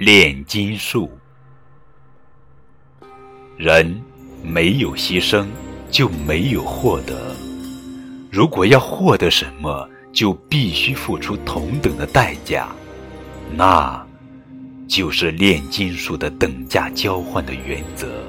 炼金术。人没有牺牲就没有获得。如果要获得什么就必须付出同等的代价那就是炼金术的等价交换的原则。